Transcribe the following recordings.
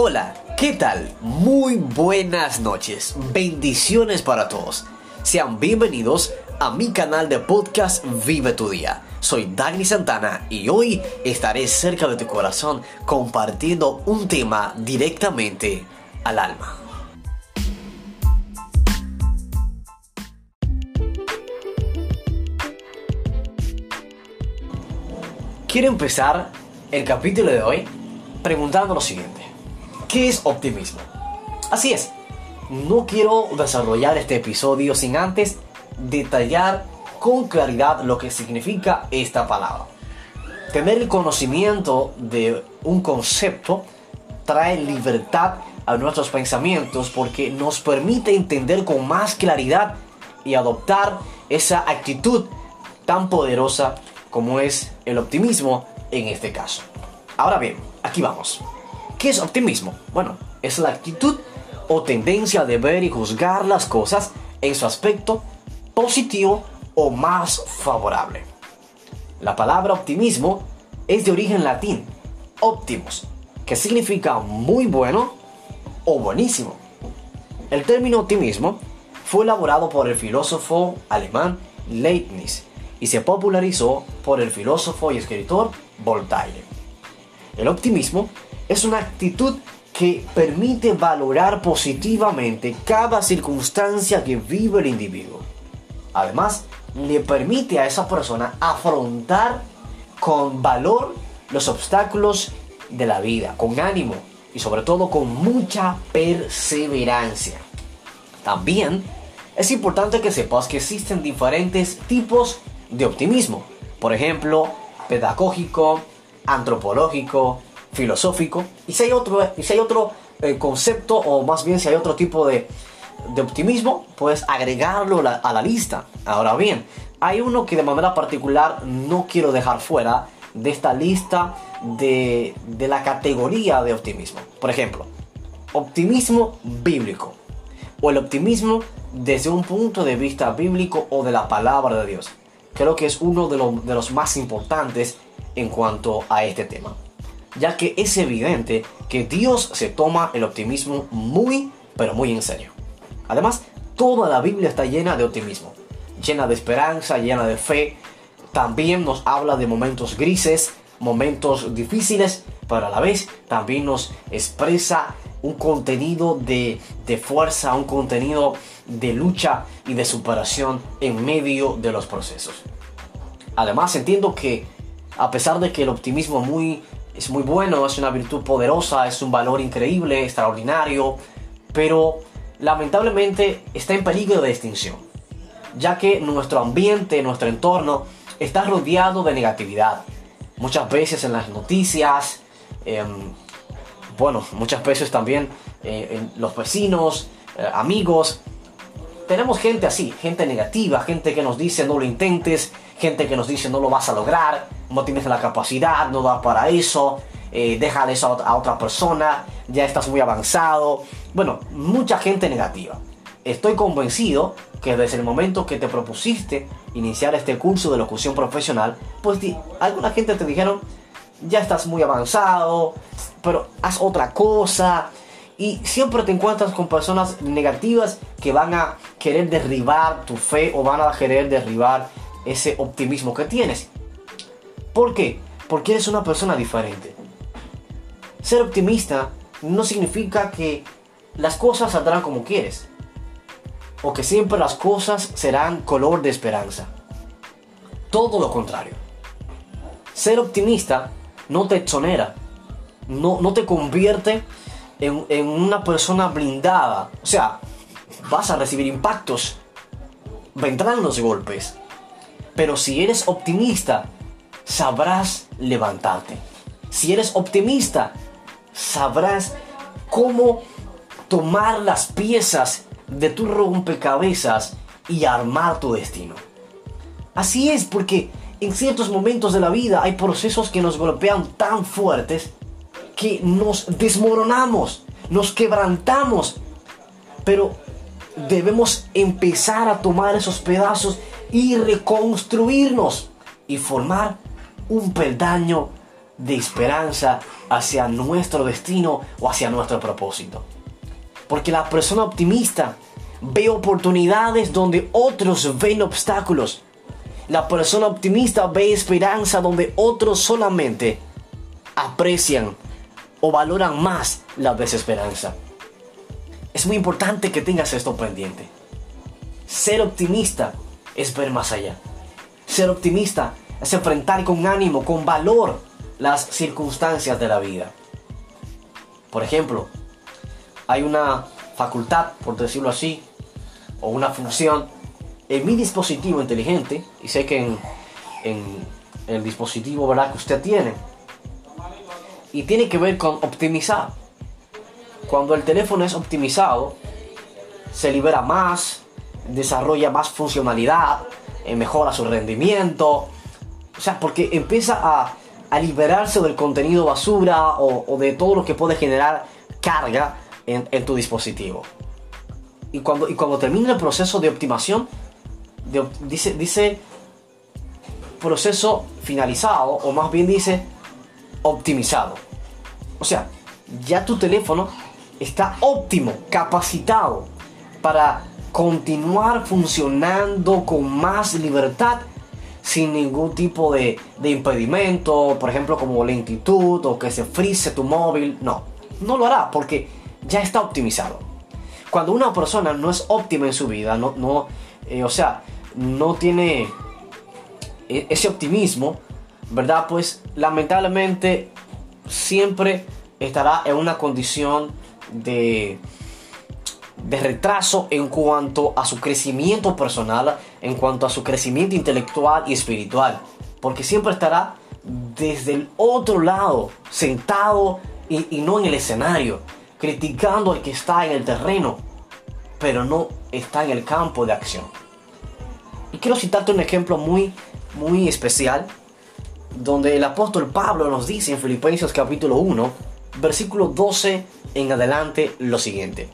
Hola, ¿qué tal? Muy buenas noches. Bendiciones para todos. Sean bienvenidos a mi canal de podcast Vive tu Día. Soy Dagny Santana y hoy estaré cerca de tu corazón compartiendo un tema directamente al alma. Quiero empezar el capítulo de hoy preguntando lo siguiente. ¿Qué es optimismo? Así es, no quiero desarrollar este episodio sin antes detallar con claridad lo que significa esta palabra. Tener el conocimiento de un concepto trae libertad a nuestros pensamientos porque nos permite entender con más claridad y adoptar esa actitud tan poderosa como es el optimismo en este caso. Ahora bien, aquí vamos. ¿Qué es optimismo? Bueno, es la actitud o tendencia de ver y juzgar las cosas en su aspecto positivo o más favorable. La palabra optimismo es de origen latín, optimus, que significa muy bueno o buenísimo. El término optimismo fue elaborado por el filósofo alemán Leibniz y se popularizó por el filósofo y escritor Voltaire. El optimismo es una actitud que permite valorar positivamente cada circunstancia que vive el individuo. Además, le permite a esa persona afrontar con valor los obstáculos de la vida, con ánimo y sobre todo con mucha perseverancia. También es importante que sepas que existen diferentes tipos de optimismo. Por ejemplo, pedagógico, antropológico, filosófico. Y si hay otro, y si hay otro eh, concepto, o más bien si hay otro tipo de, de optimismo, puedes agregarlo a la lista. Ahora bien, hay uno que de manera particular no quiero dejar fuera de esta lista de, de la categoría de optimismo. Por ejemplo, optimismo bíblico o el optimismo desde un punto de vista bíblico o de la palabra de Dios. Creo que es uno de, de los más importantes en cuanto a este tema, ya que es evidente que Dios se toma el optimismo muy, pero muy en serio. Además, toda la Biblia está llena de optimismo, llena de esperanza, llena de fe. También nos habla de momentos grises, momentos difíciles, pero a la vez también nos expresa un contenido de, de, fuerza, un contenido de lucha y de superación en medio de los procesos. Además, entiendo que a pesar de que el optimismo muy, es muy bueno, es una virtud poderosa, es un valor increíble, extraordinario, pero lamentablemente está en peligro de extinción, ya que nuestro ambiente, nuestro entorno está rodeado de negatividad. Muchas veces en las noticias, em, bueno, muchas veces también eh, en los vecinos, eh, amigos, tenemos gente así, gente negativa, gente que nos dice no lo intentes, gente que nos dice no lo vas a lograr, no tienes la capacidad, no da para eso, eh, déjale eso a otra persona, ya estás muy avanzado. Bueno, mucha gente negativa. Estoy convencido que desde el momento que te propusiste iniciar este curso de locución profesional, pues alguna gente te dijeron, ya estás muy avanzado, pero haz otra cosa. Y siempre te encuentras con personas negativas que van a querer derribar tu fe o van a querer derribar ese optimismo que tienes. ¿Por qué? Porque eres una persona diferente. Ser optimista no significa que las cosas saldrán como quieres. O que siempre las cosas serán color de esperanza. Todo lo contrario. Ser optimista no te exonera. No, no te convierte en, en una persona blindada. O sea, vas a recibir impactos. Vendrán los golpes. Pero si eres optimista, sabrás levantarte. Si eres optimista, sabrás cómo tomar las piezas de tu rompecabezas y armar tu destino. Así es, porque en ciertos momentos de la vida hay procesos que nos golpean tan fuertes que nos desmoronamos, nos quebrantamos. Pero debemos empezar a tomar esos pedazos y reconstruirnos y formar un peldaño de esperanza hacia nuestro destino o hacia nuestro propósito. Porque la persona optimista ve oportunidades donde otros ven obstáculos. La persona optimista ve esperanza donde otros solamente aprecian o valoran más la desesperanza. Es muy importante que tengas esto pendiente. Ser optimista es ver más allá. Ser optimista es enfrentar con ánimo, con valor, las circunstancias de la vida. Por ejemplo, hay una facultad, por decirlo así, o una función en mi dispositivo inteligente, y sé que en, el dispositivo ¿verdad? que usted tiene, y tiene que ver con optimizar. Cuando el teléfono es optimizado, se libera más, desarrolla más funcionalidad, eh, mejora su rendimiento. O sea, porque empieza a, liberarse del contenido basura o, de todo lo que puede generar carga en, tu dispositivo. Y cuando, y cuando termina el proceso de optimización, dice, dice proceso finalizado, o más bien dice optimizado. O sea, ya tu teléfono está óptimo, capacitado para continuar funcionando con más libertad sin ningún tipo de, impedimento, por ejemplo como lentitud o que se frise tu móvil. No, no lo hará porque ya está optimizado. Cuando una persona no es óptima en su vida, no, no eh, o sea, no tiene e, ese optimismo, ¿verdad? Pues lamentablemente siempre estará en una condición de, de retraso en cuanto a su crecimiento personal, en cuanto a su crecimiento intelectual y espiritual. Porque siempre estará desde el otro lado, sentado y, no en el escenario, criticando al que está en el terreno, pero no está en el campo de acción. Y quiero citarte un ejemplo muy, muy especial, donde el apóstol Pablo nos dice en Filipenses capítulo 1, versículo 12 en adelante lo siguiente.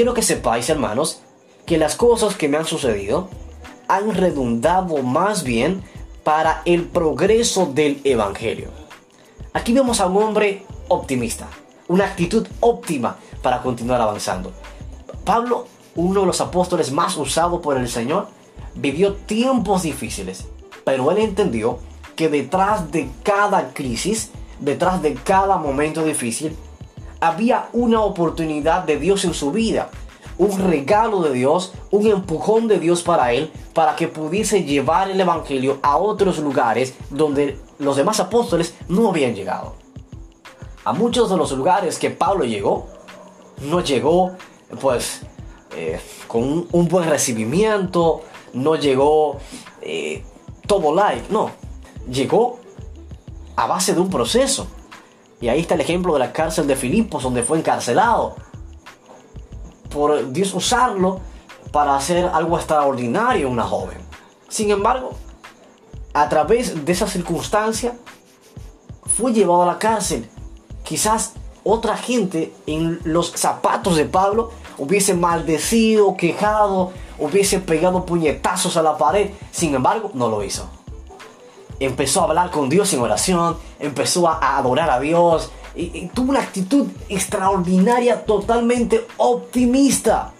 Quiero que sepáis, hermanos, que las cosas que me han sucedido han redundado más bien para el progreso del Evangelio. Aquí vemos a un hombre optimista, una actitud óptima para continuar avanzando. Pablo, uno de los apóstoles más usados por el Señor, vivió tiempos difíciles, pero él entendió que detrás de cada crisis detrás de cada momento difícil, había una oportunidad de Dios en su vida, un regalo de Dios, un empujón de Dios para él, para que pudiese llevar el Evangelio a otros lugares donde los demás apóstoles no habían llegado. A muchos de los lugares que Pablo llegó, no llegó pues eh, con un, buen recibimiento, no llegó eh, todo like, no, llegó a base de un proceso. Y ahí está el ejemplo de la cárcel de Filipos, donde fue encarcelado. Por Dios usarlo para hacer algo extraordinario una joven. Sin embargo, a través de esa circunstancia, fue llevado a la cárcel. Quizás otra gente en los zapatos de Pablo hubiese maldecido, quejado, hubiese pegado puñetazos a la pared. Sin embargo, no lo hizo empezó a hablar con Dios en oración, empezó a adorar a Dios y, tuvo una actitud extraordinaria, totalmente optimista.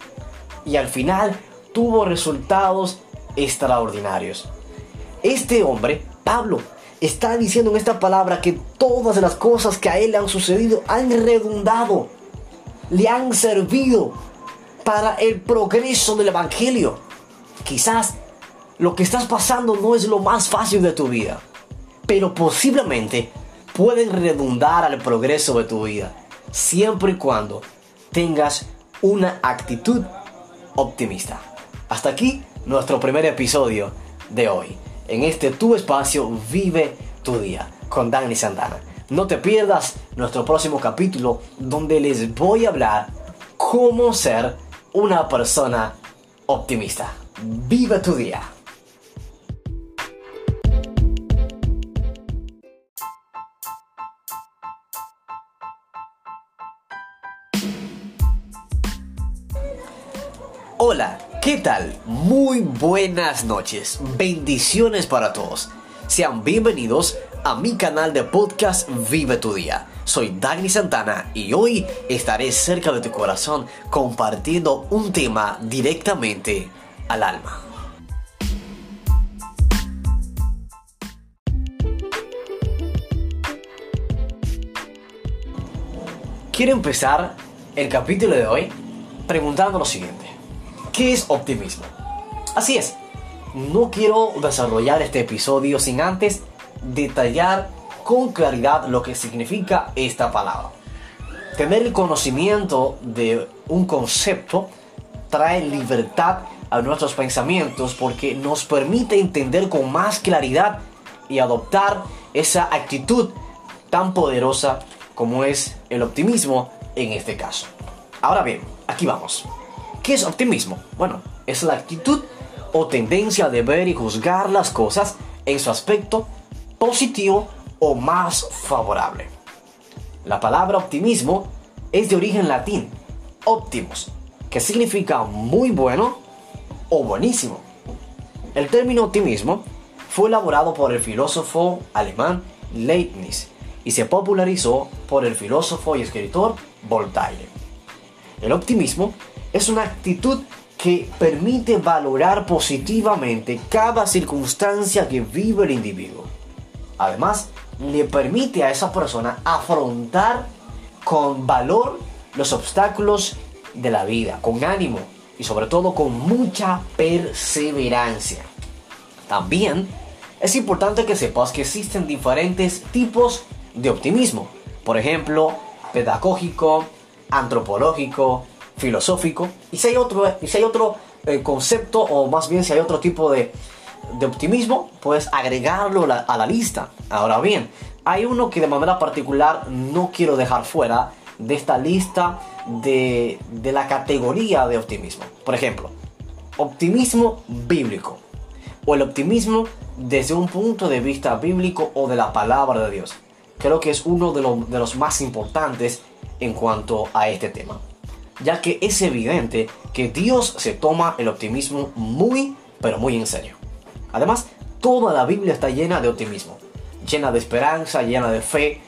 Y al final tuvo resultados extraordinarios. Este hombre, Pablo, está diciendo en esta palabra que todas las cosas que a él le han sucedido han redundado, le han servido para el progreso del Evangelio. Quizás lo que estás pasando no es lo más fácil de tu vida, pero posiblemente pueden redundar al progreso de tu vida, siempre y cuando tengas una actitud optimista. Hasta aquí nuestro primer episodio de hoy. En este tu espacio vive tu día con Dani Santana. No te pierdas nuestro próximo capítulo donde les voy a hablar cómo ser una persona optimista. Vive tu día. Hola, ¿qué tal? Muy buenas noches. Bendiciones para todos. Sean bienvenidos a mi canal de podcast Vive tu Día. Soy Dani Santana y hoy estaré cerca de tu corazón compartiendo un tema directamente al alma. Quiero empezar el capítulo de hoy preguntando lo siguiente. ¿Qué es optimismo? Así es, no quiero desarrollar este episodio sin antes detallar con claridad lo que significa esta palabra. Tener el conocimiento de un concepto trae libertad a nuestros pensamientos porque nos permite entender con más claridad y adoptar esa actitud tan poderosa como es el optimismo en este caso. Ahora bien, aquí vamos. ¿Qué es optimismo? Bueno, es la actitud o tendencia de ver y juzgar las cosas en su aspecto positivo o más favorable. La palabra optimismo es de origen latín, optimus, que significa muy bueno o buenísimo. El término optimismo fue elaborado por el filósofo alemán Leibniz y se popularizó por el filósofo y escritor Voltaire. El optimismo es una actitud que permite valorar positivamente cada circunstancia que vive el individuo. Además, le permite a esa persona afrontar con valor los obstáculos de la vida, con ánimo y sobre todo con mucha perseverancia. También es importante que sepas que existen diferentes tipos de optimismo. Por ejemplo, pedagógico, antropológico, filosófico. Y si hay otro, y si hay otro eh, concepto, o más bien si hay otro tipo de, de optimismo, puedes agregarlo a la lista. Ahora bien, hay uno que de manera particular no quiero dejar fuera de esta lista de, de la categoría de optimismo. Por ejemplo, optimismo bíblico o el optimismo desde un punto de vista bíblico o de la palabra de Dios. Creo que es uno de, de los más importantes en cuanto a este tema, ya que es evidente que Dios se toma el optimismo muy, pero muy en serio. Además, toda la Biblia está llena de optimismo, llena de esperanza, llena de fe.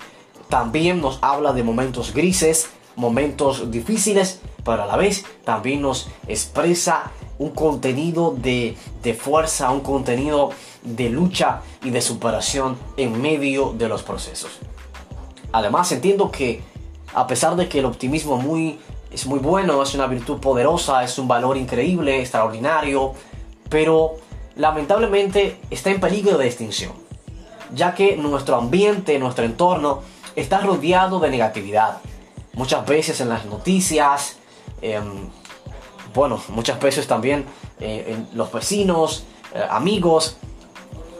También nos habla de momentos grises, momentos difíciles, pero a la vez también nos expresa un contenido de, de, fuerza, un contenido de lucha y de superación en medio de los procesos. Además, entiendo que a pesar de que el optimismo muy, es muy bueno, es una virtud poderosa, es un valor increíble, extraordinario, pero lamentablemente está en peligro de extinción, ya que nuestro ambiente, nuestro entorno está rodeado de negatividad. Muchas veces en las noticias, em, bueno, muchas veces también eh, en los vecinos, eh, amigos,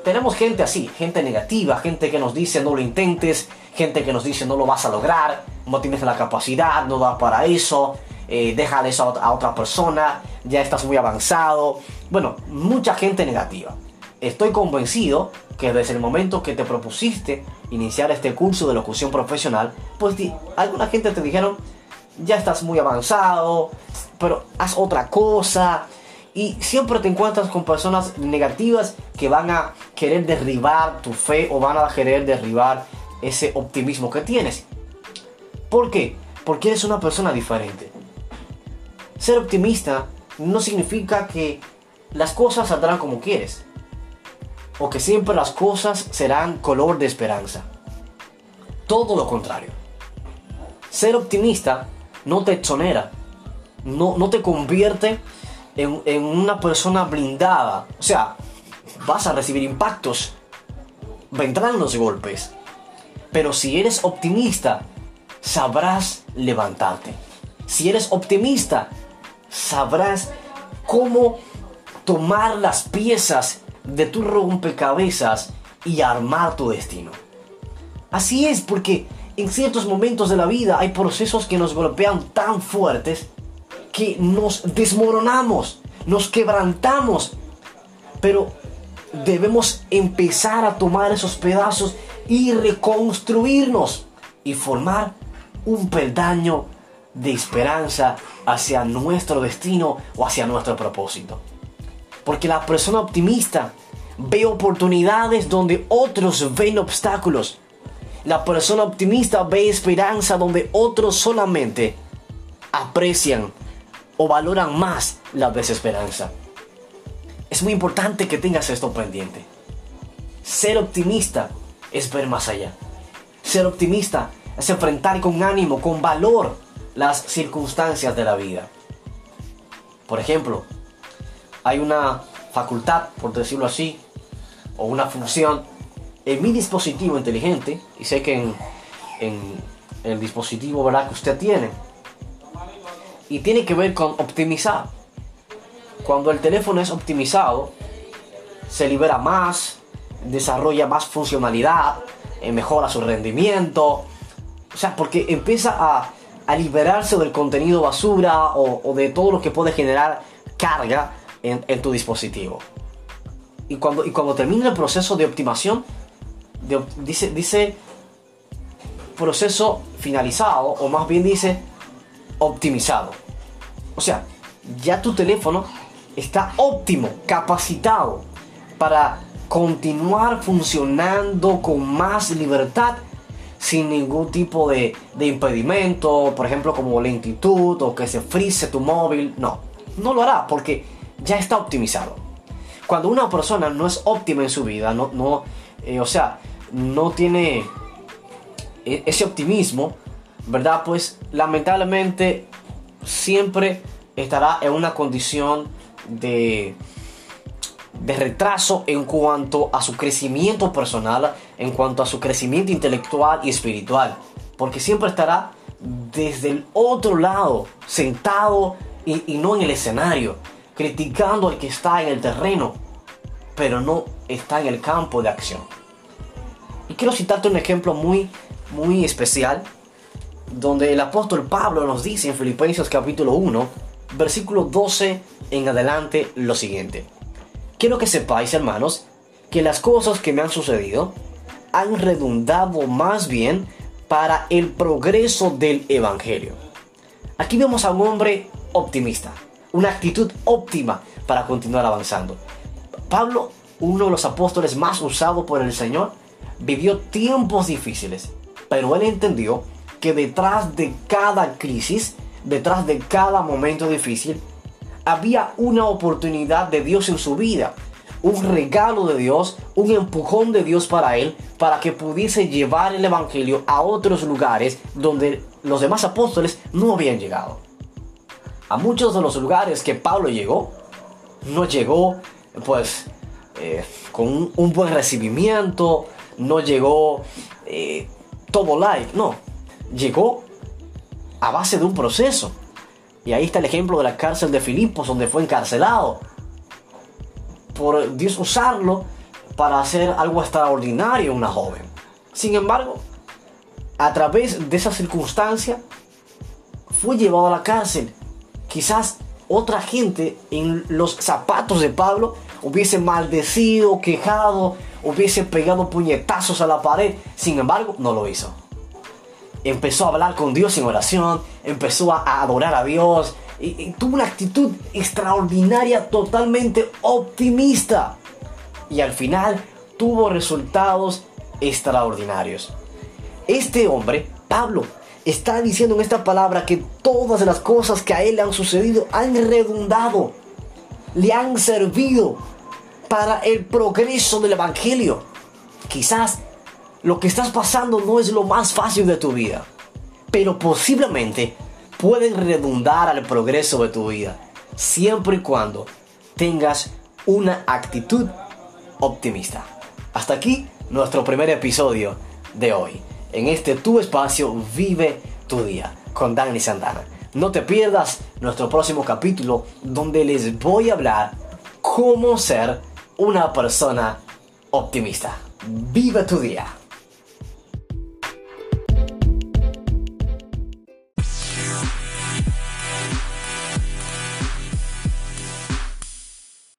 tenemos gente así, gente negativa, gente que nos dice no lo intentes, gente que nos dice no lo vas a lograr, no tienes la capacidad, no da para eso, eh, deja eso a otra persona, ya estás muy avanzado. Bueno, mucha gente negativa. Estoy convencido que desde el momento que te propusiste iniciar este curso de locución profesional, pues alguna gente te dijeron, ya estás muy avanzado, pero haz otra cosa. Y siempre te encuentras con personas negativas que van a querer derribar tu fe o van a querer derribar ese optimismo que tienes. ¿Por qué? Porque eres una persona diferente. Ser optimista no significa que las cosas saldrán como quieres. O que siempre las cosas serán color de esperanza. Todo lo contrario. Ser optimista no te exonera. No, no te convierte en, en una persona blindada. O sea, vas a recibir impactos. Vendrán los golpes. Pero si eres optimista, sabrás levantarte. Si eres optimista, sabrás cómo tomar las piezas de tu rompecabezas y armar tu destino. Así es, porque en ciertos momentos de la vida hay procesos que nos golpean tan fuertes que nos desmoronamos, nos quebrantamos. Pero debemos empezar a tomar esos pedazos y reconstruirnos y formar un peldaño de esperanza hacia nuestro destino o hacia nuestro propósito. Porque la persona optimista ve oportunidades donde otros ven obstáculos. La persona optimista ve esperanza donde otros solamente aprecian o valoran más la desesperanza. Es muy importante que tengas esto pendiente. Ser optimista es ver más allá. Ser optimista es enfrentar con ánimo, con valor, las circunstancias de la vida. Por ejemplo, hay una facultad, por decirlo así, o una función en mi dispositivo inteligente, y sé que en, el dispositivo ¿verdad? que usted tiene, y tiene que ver con optimizar. Cuando el teléfono es optimizado, se libera más, desarrolla más funcionalidad, eh, mejora su rendimiento. O sea, porque empieza a, a liberarse del contenido basura o, de todo lo que puede generar carga en, en tu dispositivo. Y cuando, y cuando termina el proceso de optimización, dice, dice proceso finalizado, o más bien dice optimizado. O sea, ya tu teléfono está óptimo, capacitado para continuar funcionando con más libertad sin ningún tipo de, de, impedimento, por ejemplo como lentitud o que se frise tu móvil. No, no lo hará porque ya está optimizado. Cuando una persona no es óptima en su vida, no, no eh, o sea, no tiene e, ese optimismo, ¿verdad? Pues lamentablemente siempre estará en una condición de, de retraso en cuanto a su crecimiento personal, en cuanto a su crecimiento intelectual y espiritual. Porque siempre estará desde el otro lado, sentado y, no en el escenario, criticando al que está en el terreno, pero no está en el campo de acción. Y quiero citarte un ejemplo muy, muy especial, donde el apóstol Pablo nos dice en Filipenses capítulo 1, versículo 12 en adelante lo siguiente. Quiero que sepáis, hermanos, que las cosas que me han sucedido han redundado más bien para el progreso del Evangelio. Aquí vemos a un hombre optimista, una actitud óptima para continuar avanzando. Pablo, uno de los apóstoles más usados por el Señor, vivió tiempos difíciles, pero él entendió que detrás de cada crisis, detrás de cada momento difícil, había una oportunidad de Dios en su vida, un regalo de Dios, un empujón de Dios para él, para que pudiese llevar el Evangelio a otros lugares donde los demás apóstoles no habían llegado. A muchos de los lugares que Pablo llegó, no llegó pues eh, con un, buen recibimiento, no llegó eh, todo like, no, llegó a base de un proceso. Y ahí está el ejemplo de la cárcel de Filipos, donde fue encarcelado. Por Dios usarlo para hacer algo extraordinario una joven. Sin embargo, a través de esa circunstancia, fue llevado a la cárcel. Quizás otra gente en los zapatos de Pablo hubiese maldecido, quejado, hubiese pegado puñetazos a la pared. Sin embargo, no lo hizo empezó a hablar con Dios en oración, empezó a, adorar a Dios y, tuvo una actitud extraordinaria, totalmente optimista. Y al final tuvo resultados extraordinarios. Este hombre, Pablo, está diciendo en esta palabra que todas las cosas que a él le han sucedido han redundado, le han servido para el progreso del Evangelio. Quizás lo que estás pasando no es lo más fácil de tu vida, pero posiblemente pueden redundar al progreso de tu vida, siempre y cuando tengas una actitud optimista. Hasta aquí nuestro primer episodio de hoy. En este tu espacio vive tu día con Dani Santana. No te pierdas nuestro próximo capítulo donde les voy a hablar cómo ser una persona optimista. Vive tu día.